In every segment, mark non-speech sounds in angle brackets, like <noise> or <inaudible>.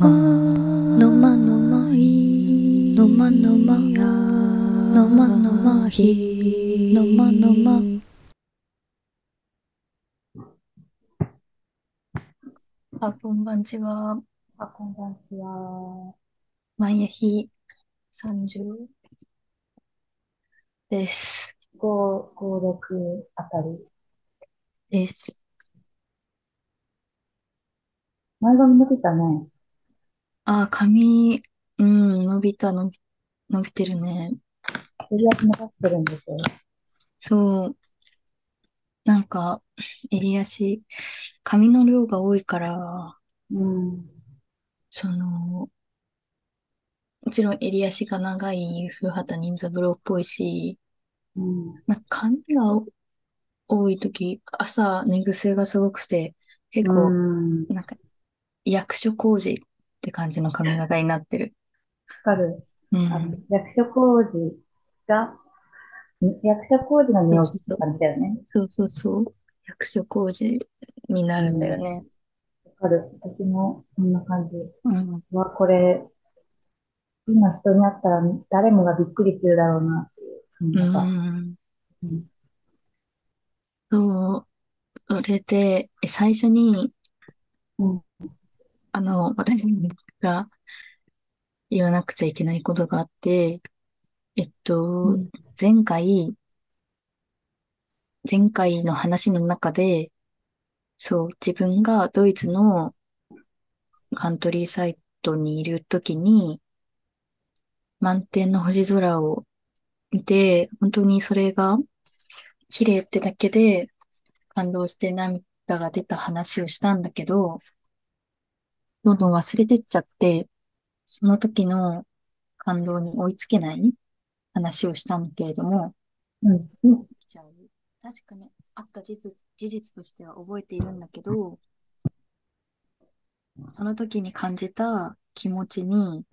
まのまのまいのまのまのまのまひのまのまあ、こんばんちは。あ、こんばんちは。毎日30です。5、5、6あたり。です。前髪伸びたね。あ、髪、うん、伸びた、伸び、伸びてるね。襟足伸ばしてるんですよ。そう。なんか、襟足、髪の量が多いから、うん。その、もちろん襟足が長い古畑任三郎っぽいし、うん。まあ、髪がお多いとき、朝寝癖がすごくて、結構、うん。なんか、役所広司って感じの髪型になってる。わかる。うあのん。役所広司が、ん役所広司のそう匂いって。感じだよね。そうそうそう。役所広司になうるんだよん。ね。わかる。私もそんな感じ。うん。うわ、これ、今人に会ったら誰もがびっくりするだろうなっていう髪う型。ん。うん。そう。それで、え最初に、うん。あの、私が言わなくちゃいけないことがあって、えっうと、ん。前回、前回の話の中で、そう、自分がドイツのカントリーサイトにいるときに、満天の星空を見て、本当にそれが綺麗ってだけで感動して涙が出た話をしたんだけど、どんどん忘れてっちゃって、その時の感動に追いつけない話をしたんだけれども、うん。うん。来ちゃう。確かにあった事実、事実としては覚えているんだけど、その時に感じた気持ちに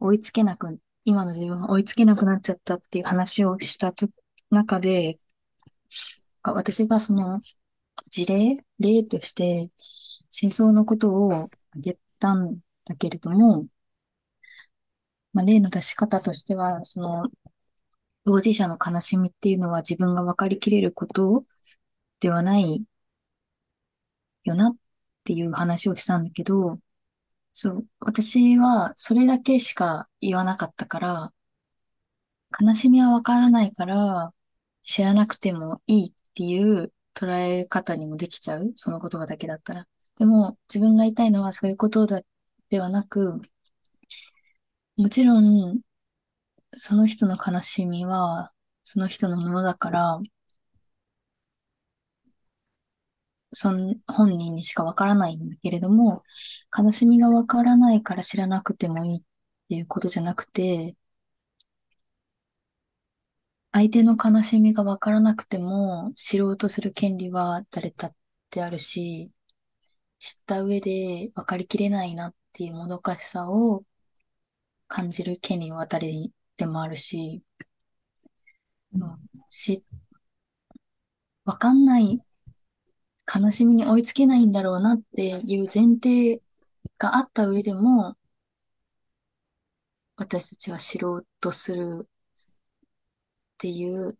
追いつけなく、今の自分が追いつけなくなっちゃったっていう話をしたと中で、か私がその事例、例として戦争のことを挙げたんだけれども、まあ、例の出し方としては、その当事者の悲しみっていうのは自分が分かりきれることではないよなっていう話をしたんだけど、そう、私はそれだけしか言わなかったから、悲しみはわからないから、知らなくてもいいっていう捉え方にもできちゃう。その言葉だけだったら。でも、自分が言いたいのはそういうことだ、ではなく、もちろん、その人の悲しみは、その人のものだから、そん、本人にしかわからないんだけれども、悲しみがわからないから知らなくてもいいっていうことじゃなくて、相手の悲しみがわからなくても知ろうとする権利は誰だってあるし、知った上で分かりきれないなっていうもどかしさを感じる権利は誰にでもあるし、うん。まあし、わかんない、悲しみに追いつけないんだろうなっていう前提があった上でも、私たちは知ろうとするっていう、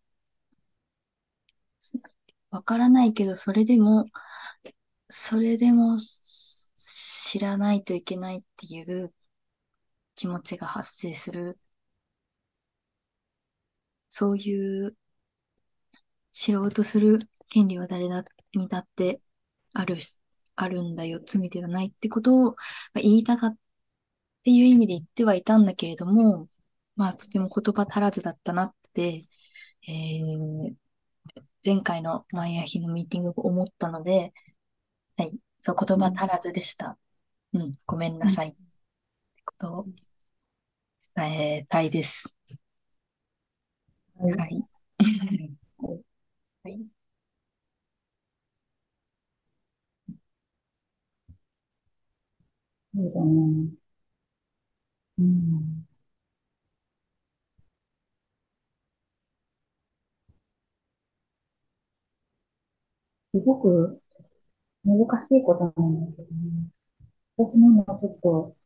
わからないけど、それでも、それでも知らないといけないっていう気持ちが発生する、そういう知ろうとする権利は誰だにだってあるし、あるんだよ、罪ではないってことを言いたかっていう意味で言ってはいたんだけれども、まあ、とても言葉足らずだったなって、えー前回のマイヤヒのミーティングを思ったので、はい、そう、言うん。葉足らずでした。うん、ごめんう。なんさい。ってことを伝えたいです。はい。はい。はいはい。そうだね。うん。すごく難しいことなんだけどね。私も今ちょっと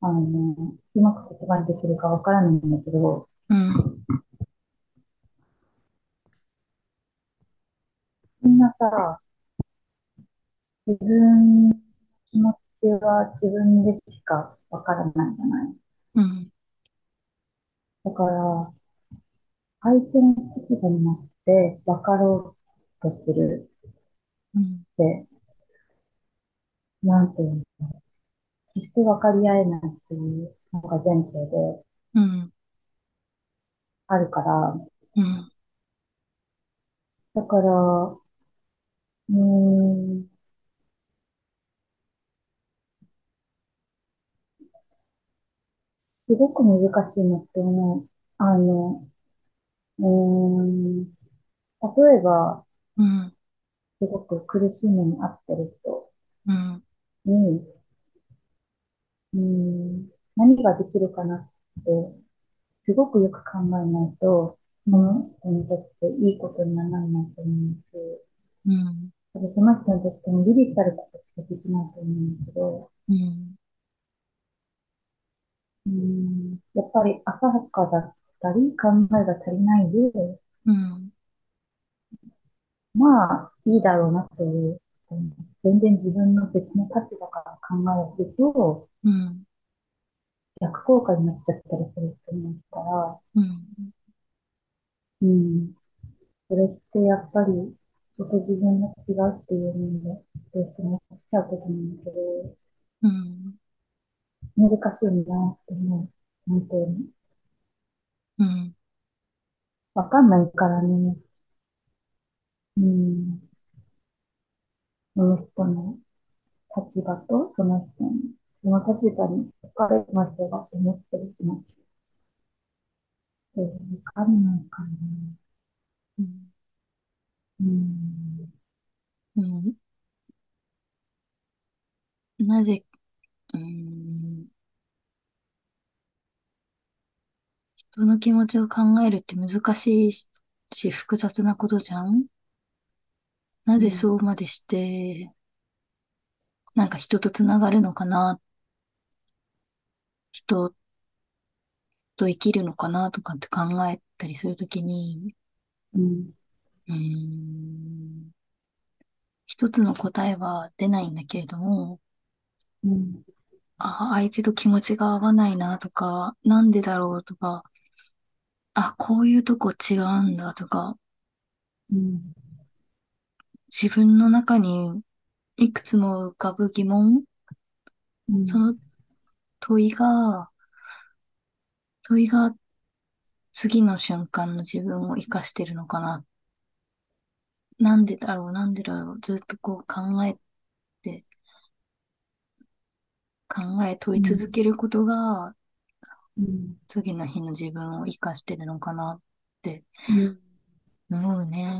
あの、うまく言葉にできるかわからないんだけど、うん、みんなさ、自分の気持ちは自分でしかわからないじゃない。うん、だから、相手の立場になって分かろうとするうん、って、なんていうの、決して分かり合えないっていうのが前提でうん、あるから、うん、だから、うーん、すごく難しいなって思う。あの、うーん、例えば、うん、すごく苦しい目に遭ってる人。うん、に、うーん、何ができるかなって、すごくよく考えないと、そうん、の人にとっていいことにはならないと思うし、うん、その人にとってもビビったることしかできないと思うけど、うん、うーん、やっぱり浅はかだったり、考えが足りないで、うん、まあ、いいだろうなという、う。ん全然自分の別の立場から考えると、うん、逆効果になっちゃったりすると思うから、うん、うん、それってやっぱり、人と自分が違うっていうので、どうしても思っちゃうことなんだけど、うん、難しいなって思う。本当に。うん、わかんないからね。うん。その人の立場と、その人に、その立場に置かれた人が思ってる気持ちってわかんないかな。うん、うん。うんなぜ、うん、人の気持ちを考えるって難しいし、複雑なことじゃんなぜうん。そうまでして、なんか人とつながるのかな、人と生きるのかなとかって考えたりするときに、うん。うーん、一つの答えは出ないんだけれども、うん。あ、相手と気持ちが合わないなとか、なんでだろうとか、あ、こういうとこ違うんだとか、うん。自分の中にいくつも浮かぶ疑問、うん。その問いが、問いが次の瞬間の自分を生かしてるのかな。なんでだろう、なんでだろう、ずっとこう考えて、考え問いうん。続けることが、うん。次の日の自分を生かしてるのかなってうん思うね。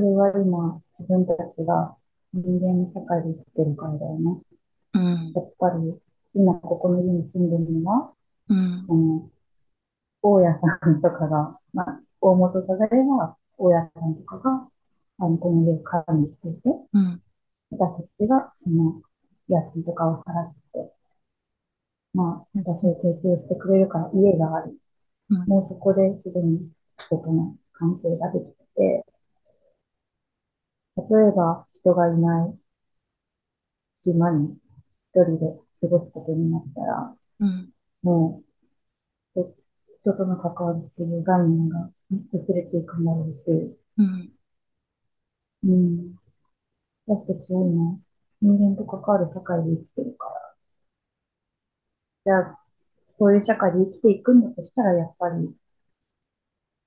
それは今、自分たちが人間の社会で生きてるからだよね。うん、やっぱり、今ここの家に住んでるのは、うん、あの、大家さんとかが、まあ、大元さがれば、大家さんとかが、あの、この家を管理していて、うん、私たちが、その、家賃とかを払って、まあ、うん、私を提供してくれるから家がある。うん、もうそこですでに人との関係ができてて、例えば人がいない島に一人で過ごすことになったら、うん、もう人との関わりっていう概念が薄れていくんだろうし、うん、うん、私たちは今、人間と関わる社会で生きてるから、じゃあ、そういう社会で生きていくんだとしたら、やっぱり、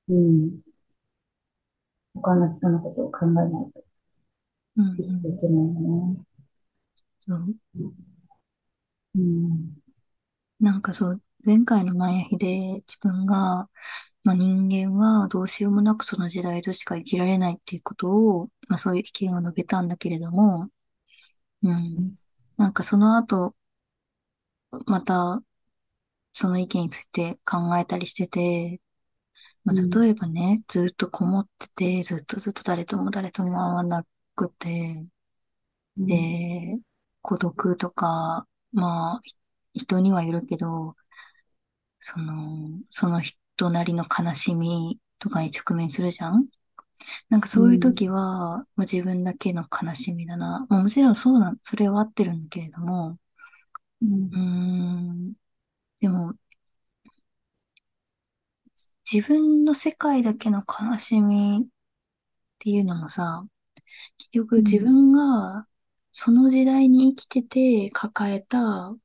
うん、他の人のことを考えないとうん、けないよね。そう。うん、なんかそう、前回のマヤヒで自分が、まあ、人間はどうしようもなくその時代としか生きられないっていうことを、まあ、そういう意見を述べたんだけれども、うん。なんかその後、またその意見について考えたりしてて、まあ、うん、例えばね、ずっとこもってて、ずっとずっと誰とも誰とも会わなくて、うん、で、孤独とか、まあ、ひ人にはよるけど、その、その人なりの悲しみとかに直面するじゃん？なんかうん、そういう時は、まあ、自分だけの悲しみだな。まあ、もちろんそうなん、それは合ってるんだけれども、うん、うーん、でも、自分の世界だけの悲しみっていうのもさ、結局自うん、分がその時代に生きてて抱えた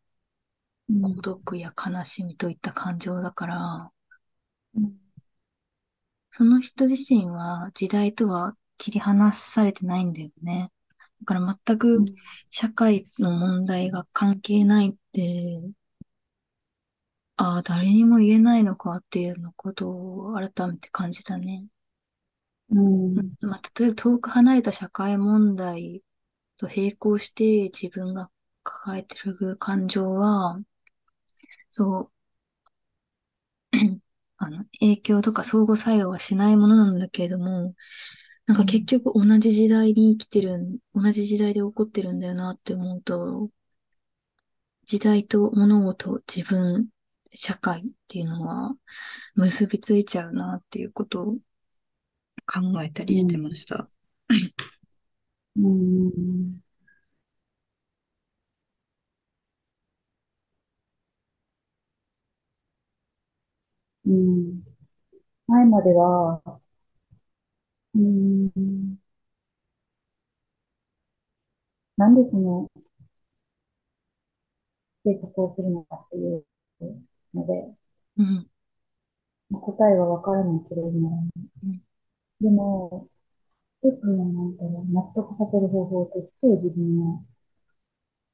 孤うん、独や悲しみといった感情だから、うん、その人自身は時代とは切り離されてないんだよね。だから全くうん、社会の問題が関係ないって、ああ、誰にも言えないのかっていうのことを改めて感じたね。うん、まあ、例えば遠く離れた社会問題と並行して自分が抱えてる感情は、そう、<clears throat> あの、影響とか相互作用はしないものなんだけれども、なんか結局同じ時代に生きてるん、同じ時代で起こってるんだよなって思うと、時代と物事、自分、社会っていうのは結びついちゃうなっていうことを考えたりしてうん、ました。うん、うん。前までは、うん、なんでその計画をするのかっていうので、うん、まあ答えはわからないけれども、うん、でも、一つのなんだろう、納得させる方法として、自分の、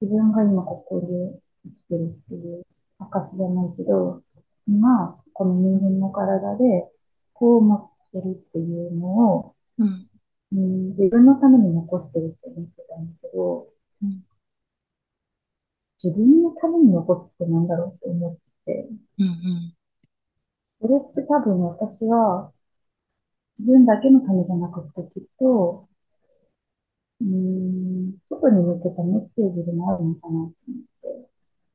自分が今ここで生きてるっていう証じゃないけど、今、この人間の体で、こう思ってるっていうのを、うん、うん、自分のために残してるって思ってたんだけど、うん、自分のために残すってなんだろうって思って、うん、それって多分私は自分だけのためじゃなくて、きっと、うーん、外に向けたメッセージでもあるのかなと思って。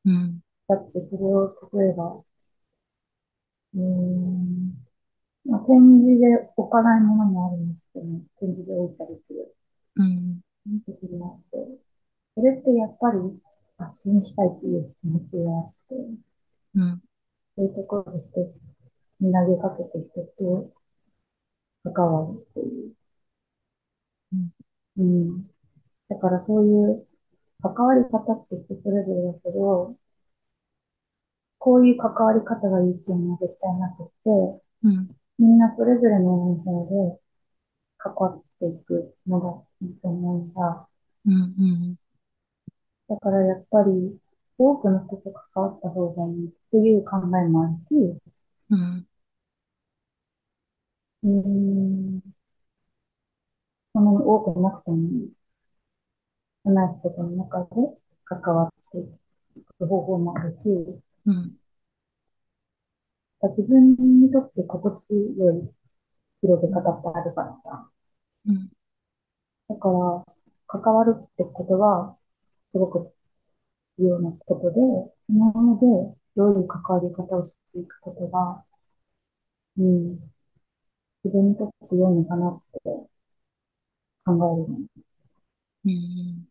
うん、だってそれを、例えば、うーん、まあ、展示で置かないものもあるんですけど、展示で置いたりする。うん、時もあって、それってやっぱり発信したいっていう気持ちがあって、うん、そういうところで人に投げかけて人と関わるっていう。うん、うん。だからそういう関わり方って人それぞれだけど、こういう関わり方がいいっていうのは絶対なくて、うん、みんなそれぞれの方で関わっていくのがいいと思うんだ。うん、だからやっぱり多くの人と関わった方がいいっていう考えもあるし、うん、うーん、そんなに多くなくてもいい。少ない人との中で関わっていく方法もあるし、うん、自分にとって心地よい広げ方ってあるからさ。うん、だから、関わるってことは、すごく必要なことで、その上で、どういう関わり方をしていくことが、うん、自分にとって良いのかなって考えるの。うん、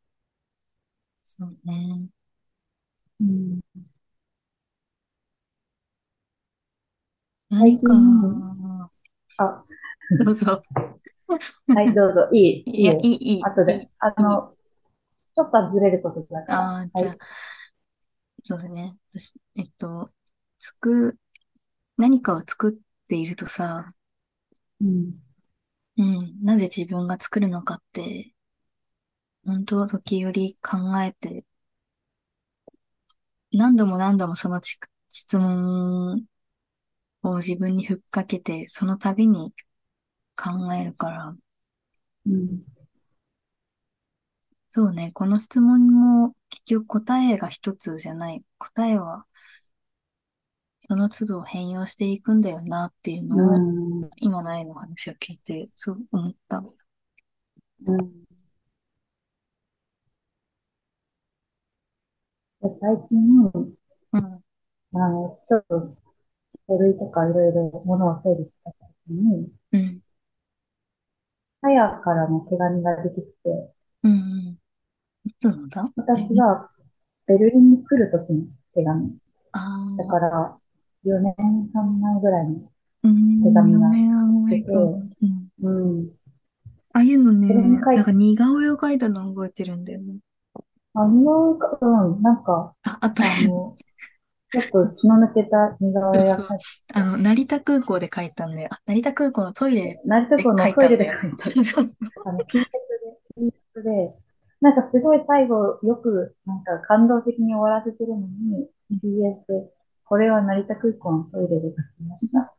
そうね。うん、最何か、近、あ、<laughs> どうぞ。はい、どうぞ、いい、いいや、いいよ。い、いい、後で。あいい、いい。の、ちょっとずれることだから。ああ、はい。じゃあ、そうだね。私、えっと、つく、何かを作っているとさ、うん、うん、なぜ自分が作るのかって、本当時折考えて、何度も何度もそのち質問を自分にふっかけて、その度に考えるから、うん、そうね、この質問も結局答えが一つじゃない。答えはその都度変容していくんだよなっていううのを、ん、今の愛の話を聞いて、そう思った。ううん。で最近、うん、あの、ちょっと書類とかいろいろものを整理したときに、うん、さやからの手紙が出てきて、うん、うん。いつのだ？え、私がベルリンに来るときの手紙。あだあから4年半前ぐらいのー、うん、手紙が来てて。うん。うん。ああいうのね、なんか似顔絵を描いたの覚えてるんだよね。あの、うん、なんか、あ、あとね、あの、ちょっと気の抜けた似顔。絵が書いてあの、成田空港で描いたんだよ。あ、成田空港のトイレ成田で描湖のトイレ。で書いた、そうそう。あの、金髪で、で、なんかすごい最後、よく、なんか感動的に終わらせてるのに、PS で、これは成田空港のトイレで書きました。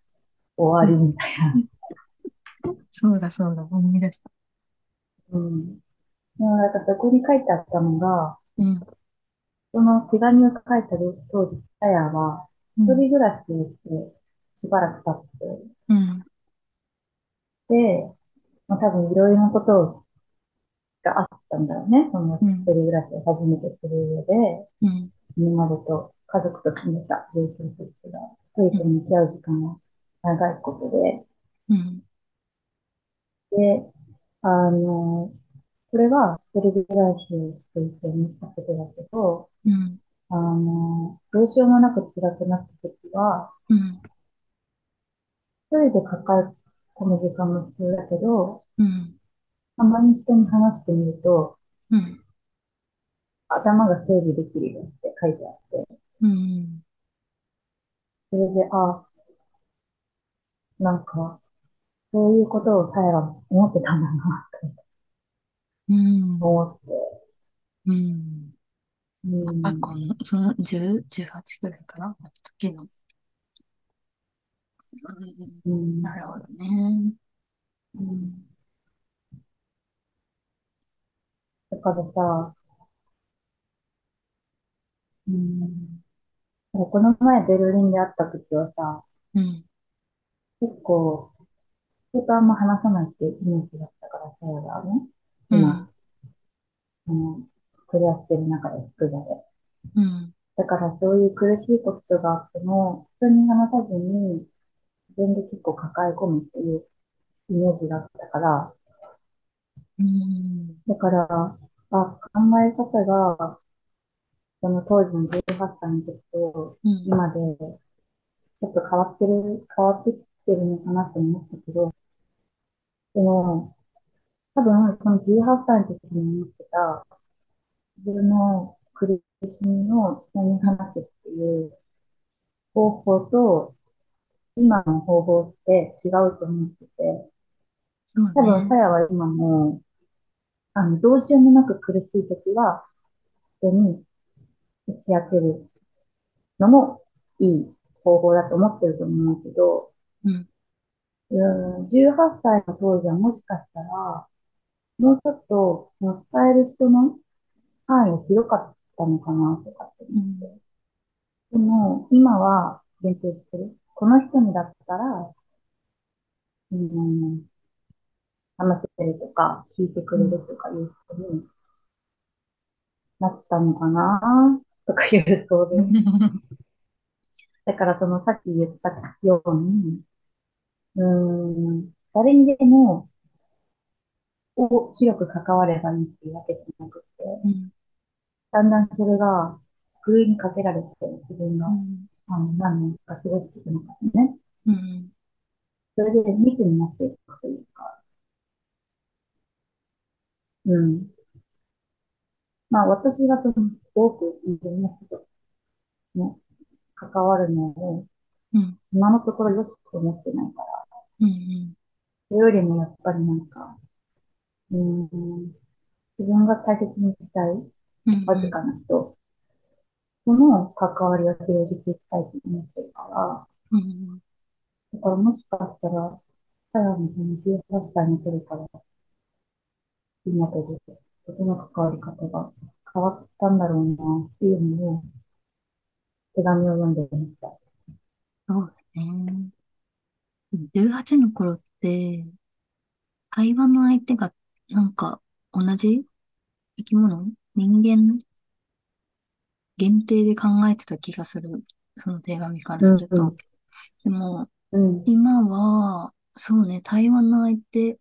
終わりみたいな。そうだそうだ、思い出した。うん。でもなんかそこに書いてあったのが、うん、その手紙を書いた当時、タヤは、うん、一人暮らしをして、しばらく経って、うん、で、まあ、多分いろいろなことがあったんだろうね。その一うん、人暮らしを初めてする上で、うん、今までと家族と住んでた状況と違う。一人と向き合う時間が長いことで、うん、で、あの、これは一人暮らしをしていて思ったことだけど、うん、あの、どうしようもなく辛くなった時は、うん、一人で抱え込む時間も必要だけど、うん、たまに人に話してみると、うん、頭が整理できるよって書いてあって、うん、それで、あ、なんか、そういうことをさえが思ってたんだな、とうん、思って、うん。うん、あ、この、その、10、18くらいかな？時の。うん、うん、なるほどね。うん。だからさ、うん、この前ベルリンで会った時はさ、うん、結構、人とあんま話さないってイメージだったからさ、がね、今、うん、あの、暮らしてる中で、つくばで。うん、だからそういう苦しいことがあっても、人に話さずに、自分で結構抱え込むっていうイメージがあったから、うん、だから、あ、考え方が、その当時の18歳の時と、うん、今で、ちょっと変わってる、変わってきてるのかなと思ったけど、でも、多分、その18歳の時に思ってた、自分の苦しみを人に話すっていう方法と、今の方法って違うと思ってて、多分、そうね。さやは今も、あの、どうしようもなく苦しい時は、人に打ち明けるのもいい方法だと思ってると思うけど、うん、うん、18歳の当時はもしかしたら、もうちょっと、伝える人の範囲が広かったのかなとかって思うん、って。でも、今は限定してる。この人にだったら、うん、話せるとか、聞いてくうん。れるとかいう人になったのかなとかいう想像。<laughs> だからそのさっき言ったように、うん、誰にでもを広く関わればいいっていうわけじゃなくて、うん、だんだんそれが、ふるいにかけられて、自分が、うん、あの、何年か過ごしていくのかね。うん、それで密になっていくというか、うん。まあ、私がその、多くいろんな人とね、関わるのを、うん、今のところよしと思ってないから、うん、それよりもやっぱりなんか、うん、自分が大切にしたいうん、わずかな人との関わりを広げていきたいと思ってるから、だからもしかしたら、さらにその18歳の頃から今とで、人との関わり方が変わったんだろうなっていうのを手紙を読んでみた。そうだね。18の頃って、会話の相手が、なんか、同じ生き物？人間？限定で考えてた気がする。その手紙からうん、すると。うん、でも、うん、今は、そうね、対話の相手、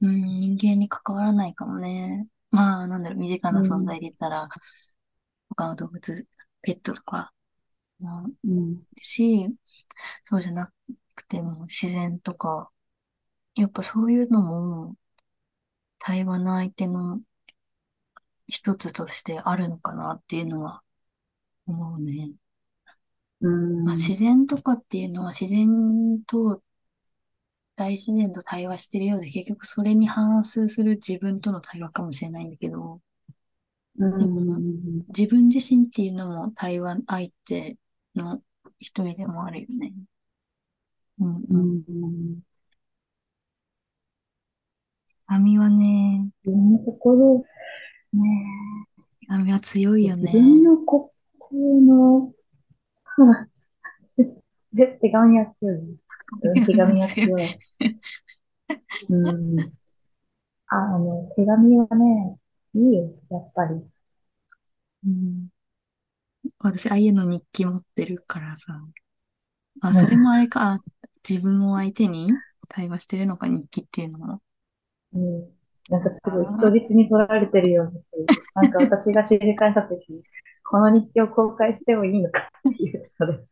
うん、人間に関わらないかもね。まあ、なんだろう、身近な存在うん、で言ったら、他の動物、ペットとか、うん、るし、そうじゃなくても自然とか、やっぱそういうのも対話の相手の一つとしてあるのかなっていうのは思うね。うまあ、ん、自然とかっていうのは自然と大自然と対話してるようで結局それに反数する自分との対話かもしれないんだけど、うでもん、自分自身っていうのも対話相手の一人でもあるよね。うんううん。ん。手紙はね、自分の心、ね手紙は強いえ、よ自分ね。の心の、で、手紙は強い。うん、手紙は強い。うん。あ、あの、手紙はね、いいよ、やっぱり。うん私、ああいうの日記持ってるからさ。あ、それもあれか。あ自分を相手に対話してるのか、日記っていうのも。うん。なんかすごいか、人質に取られてるような。なんか私が知り返したとき、この日記を公開してもいいのかっていうので、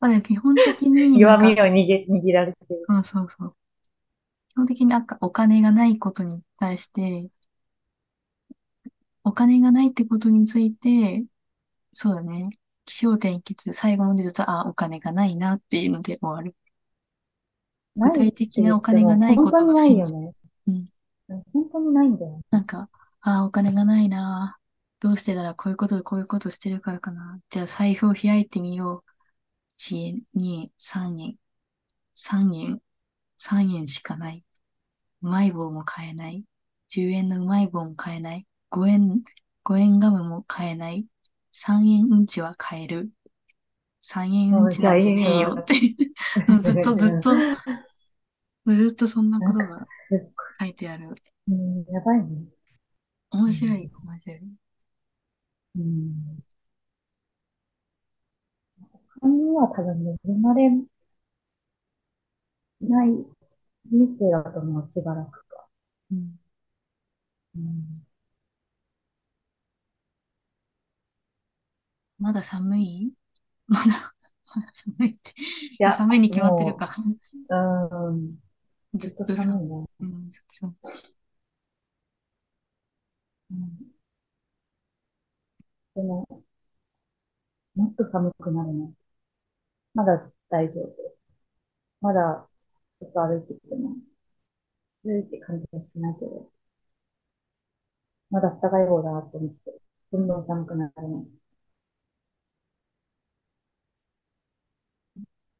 まあ、でも基本的になん弱みをか、握げ、握られてる。うん、そうそう。基本的になんかお金がないことに対して、お金がないってことについて、そうだね。起承転結、最後までずっと、あ、お金がないなっていうので終わる。具体的なお金がないこ本当にないとを信じ、よね。うん。本当にないんだよ。なんか、あ、お金がないな。どうしてならこういうことでこういうことしてるからかな。じゃあ財布を開いてみよう。1円、2円、3円、3円、3円しかない。うまい棒も買えない。10円のうまい棒も買えない。5円、5円ガムも買えない。3円うんちは買える。3円うんちなんてねえよって <laughs> ずっとずっと、ずっとそんなことが書いてある。うん、やばいね。うん、面白い、面白い。うん他には多分恵まれない人生だと思う、しばらくか。うん、うん、まだ寒い？まだ、まだ寒いって。いや、寒いに決まってるもか。う、うん、ずっと寒いね。うん、ずっとさ、うん、でも、もっと寒くなるね。まだ大丈夫。まだ、ちょっと歩いてきても、暑いって感じはしないけど、まだ暖かい方だなと思って、どんどん寒くなるね。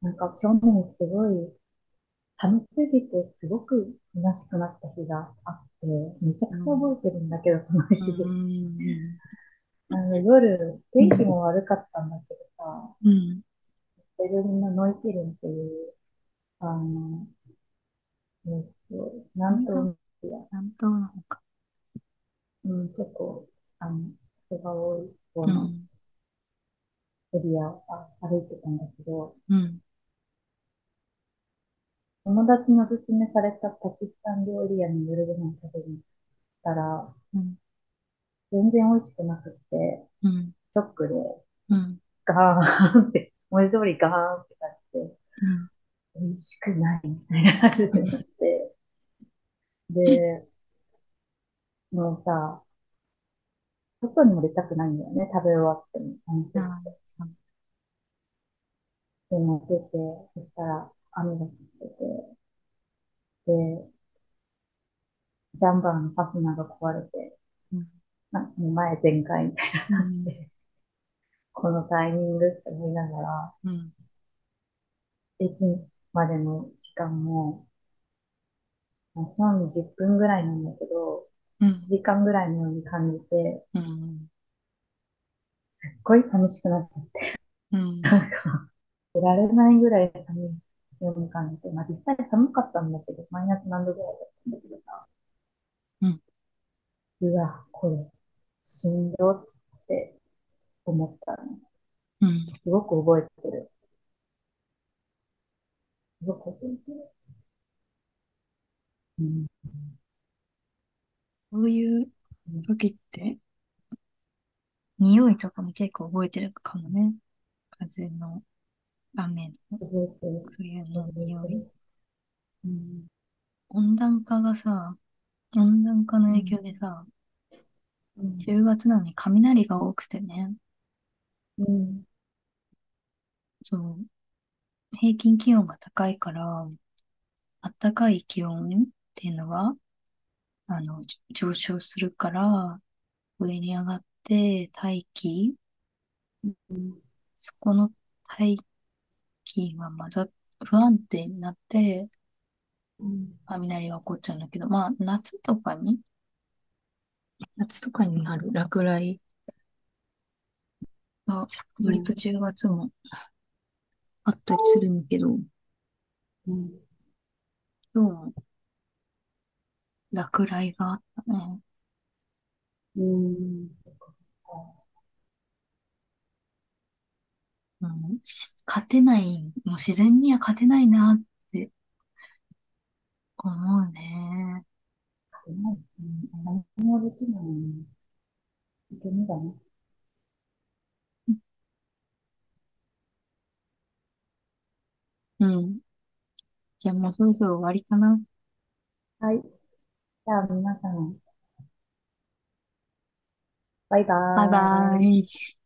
なんか去年すごい寒すぎてすごく虚しくなった日があって、めちゃくちゃうん、覚えてるんだけど、そのう日。ん、あの夜、天気うん、も悪かったんだけどさ、うん、ベルリンのノイキルンっていう、あの、えっと、南東の南東の方か。うん、結構、あの、人が多い方のうん、エリアを歩いてたんだけど、うん、友達におすすめされたパキスタン料理屋に夜ご飯食べに行ったら、うん、全然美味しくなくって、うん、ショックで、うん、ガーンって、文字通りガーンって感じで、うん、美味しくないみたいな感じになって、で、もうさ、外にも出たくないんだよね、食べ終わっても。で、も出て、そしたら雨が降ってて、で、ジャンバーのファスナーが壊れて、うん、なもう前全開みたいな感じうん、で、このタイミングって思いながら、うん、駅までの時間も、まあ、正味10分ぐらいなんだけど、1うん、時間ぐらいのように感じて、うん、すっごい寂しくなっちゃって、うん、なんか、出られないぐらい寒いように感じて、まあ実際寒かったんだけど、マイナス何度ぐらいだったんだけどさ、うん、うわ、これ、しんどって思ったの。うん。すごく覚えてる。すごく覚えてる。うん。そういううん時って、匂いとかも結構覚えてるかもね。風の、雨の。冬の匂い。うん。温暖化がさ、温暖化の影うん。響でさ、うん。10月なのに雷が多くてね、うん。そう、平均気温が高いから、暖かい気温っていうのは、あの、じ上昇するから、上に上がって大気、うん。そこの大気が混ざっ、不安定になって、うん。雷が起こっちゃうんだけど、まあ、夏とかに、夏とかにある落雷が、割と10月もあったりするんだけど、うん。今日も落雷があったね。うん。うん、し勝てない、もう自然には勝てないなって思うね。うん。何もできない。ダメだね。うん。じゃあもうそろそろ終わりかな。はい。じゃあ皆さん、バイババイバーイ。イ。